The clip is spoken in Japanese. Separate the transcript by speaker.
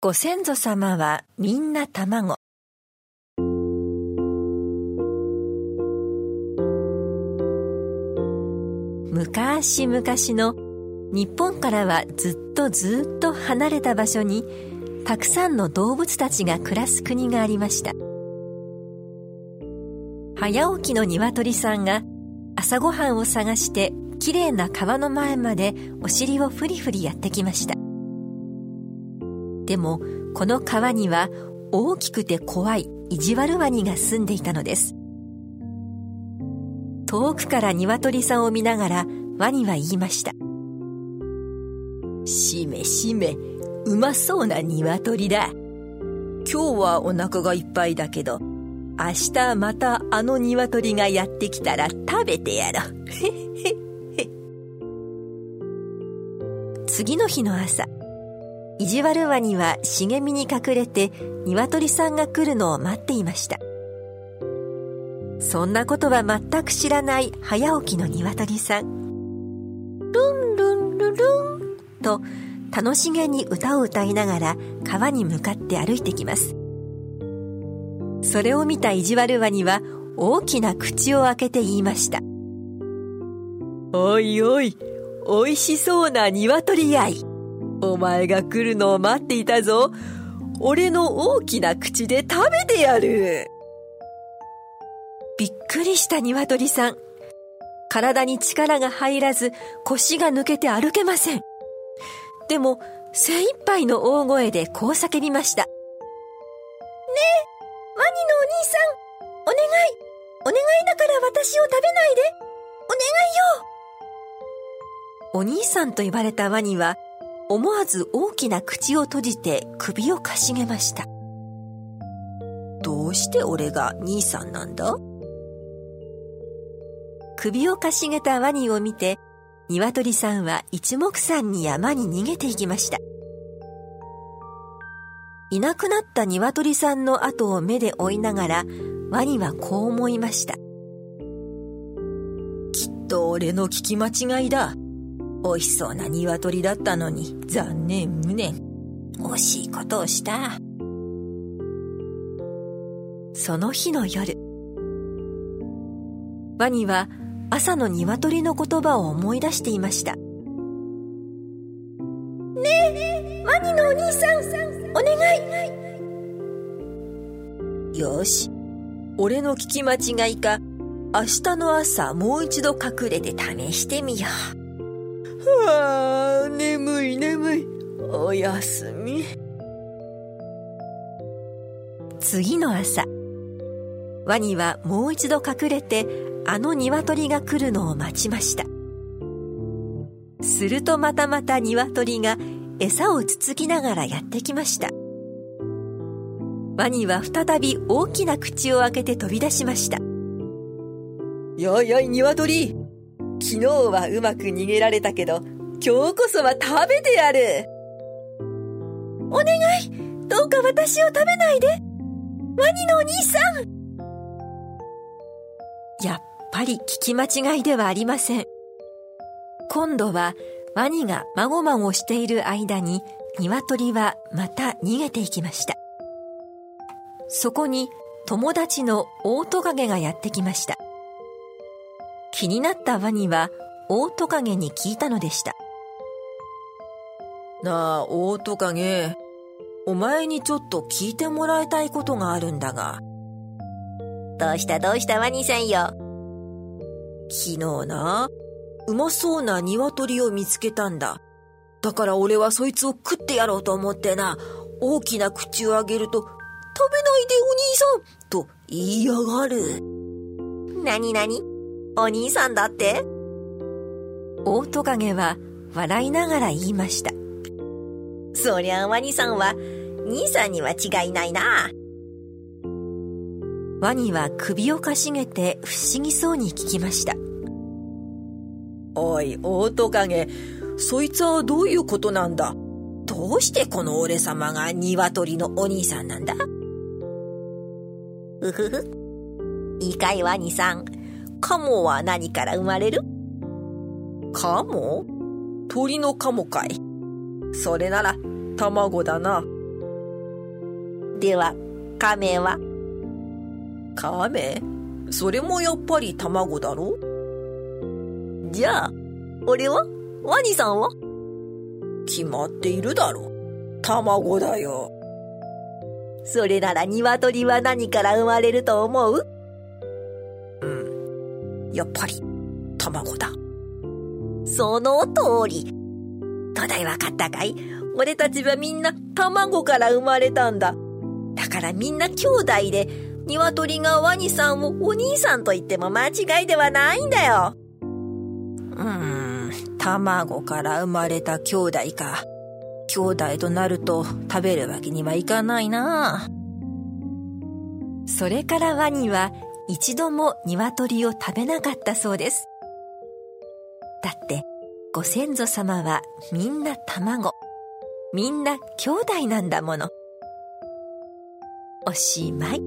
Speaker 1: ご先祖様はみんな卵。昔々の日本からはずっとずっと離れた場所にたくさんの動物たちが暮らす国がありました早起きの鶏さんが朝ごはんを探してきれいな川の前までお尻をふりふりやってきましたでもこの川には大きくて怖い意地悪ワニが住んでいたのです。遠くから鶏さんを見ながらワニは言いましたしめしめうまそうな鶏だ。今日はお腹がいっぱいだけど明日またあの鶏がやってきたら食べてやろう。次の日の朝意地悪ワニは茂みに隠れて鶏さんが来るのを待っていました。そんなことは全く知らない早起きの鶏さん。ルンルンルルン。と楽しげに歌を歌いながら川に向かって歩いてきます。それを見た意地悪ワニは大きな口を開けて言いました。おいおいおいしそうな鶏やいお前が来るのを待っていたぞ。俺の大きな口で食べてやる。びっくりした鶏さん。体に力が入らず腰が抜けて歩けません。でも精一杯の大声でこう叫びました。ねえ、ワニのお兄さん、お願い、お願いだから私を食べないで、お願いよ。お兄さんと言われたワニは、思わず大きな口を閉じて首をかしげました。どうして俺が兄さんなんだ？首をかしげたワニを見て、鶏さんは一目散に山に逃げていきました。いなくなった鶏さんの後を目で追いながら、ワニはこう思いました。きっと俺の聞き間違いだ。美味しそうな鶏だったのに、残念無念。惜しいことをした。その日の夜、ワニは朝の鶏の言葉を思い出していました。ねえ、ワニのお兄さん、お願い。よし、俺の聞き間違いか、明日の朝もう一度隠れて試してみよう。はあ、眠い眠い。おやすみ。次の朝、ワニはもう一度隠れてあの鶏が来るのを待ちました。するとまたまた鶏が餌をつつきながらやってきました。ワニは再び大きな口を開けて飛び出しました。やいやい鶏昨日はうまく逃げられたけど今日こそは食べてやるお願いどうか私を食べないでワニのお兄さんやっぱり聞き間違いではありません。今度はワニがまごまごしている間に鶏はまた逃げていきました。そこに友達のオオトカゲがやってきました。気になったワニはオオトカゲに聞いたのでした。なあ、オオトカゲ、お前にちょっと聞いてもらいたいことがあるんだが。どうしたどうしたワニさんよ。昨日な、うまそうな鶏を見つけたんだ。だから俺はそいつを食ってやろうと思ってな、大きな口をあげると、食べないでお兄さんと言いやがる。なになにお兄さんだって？オオトカゲは笑いながら言いました。そりゃワニさんは、兄さんには違いないな。ワニは首をかしげて不思議そうに聞きました。おい、オオトカゲ、そいつはどういうことなんだ？どうしてこの俺様が鶏のお兄さんなんだ？うふふ。いいかいワニさん。カモは何から生まれる？カモ？鳥のカモかい。それなら、卵だな。では、亀は？
Speaker 2: 亀それもやっぱり卵だろ？
Speaker 1: じゃあ、俺は？ワニさんは？
Speaker 2: 決まっているだろ。卵だよ。
Speaker 1: それなら鶏は何から生まれると思う？
Speaker 2: うん。やっぱり、卵だ。
Speaker 1: その通り。どだいわかったかい？俺たちはみんな卵から生まれたんだ。だからみんな兄弟で、鶏がワニさんをお兄さんと言っても間違いではないんだよ。
Speaker 2: うーん、卵から生まれた兄弟か。兄弟となると食べるわけにはいかないな。
Speaker 1: それからワニは一度も鶏を食べなかったそうです。だってご先祖様はみんな卵。みんな兄弟なんだもの。おしまい。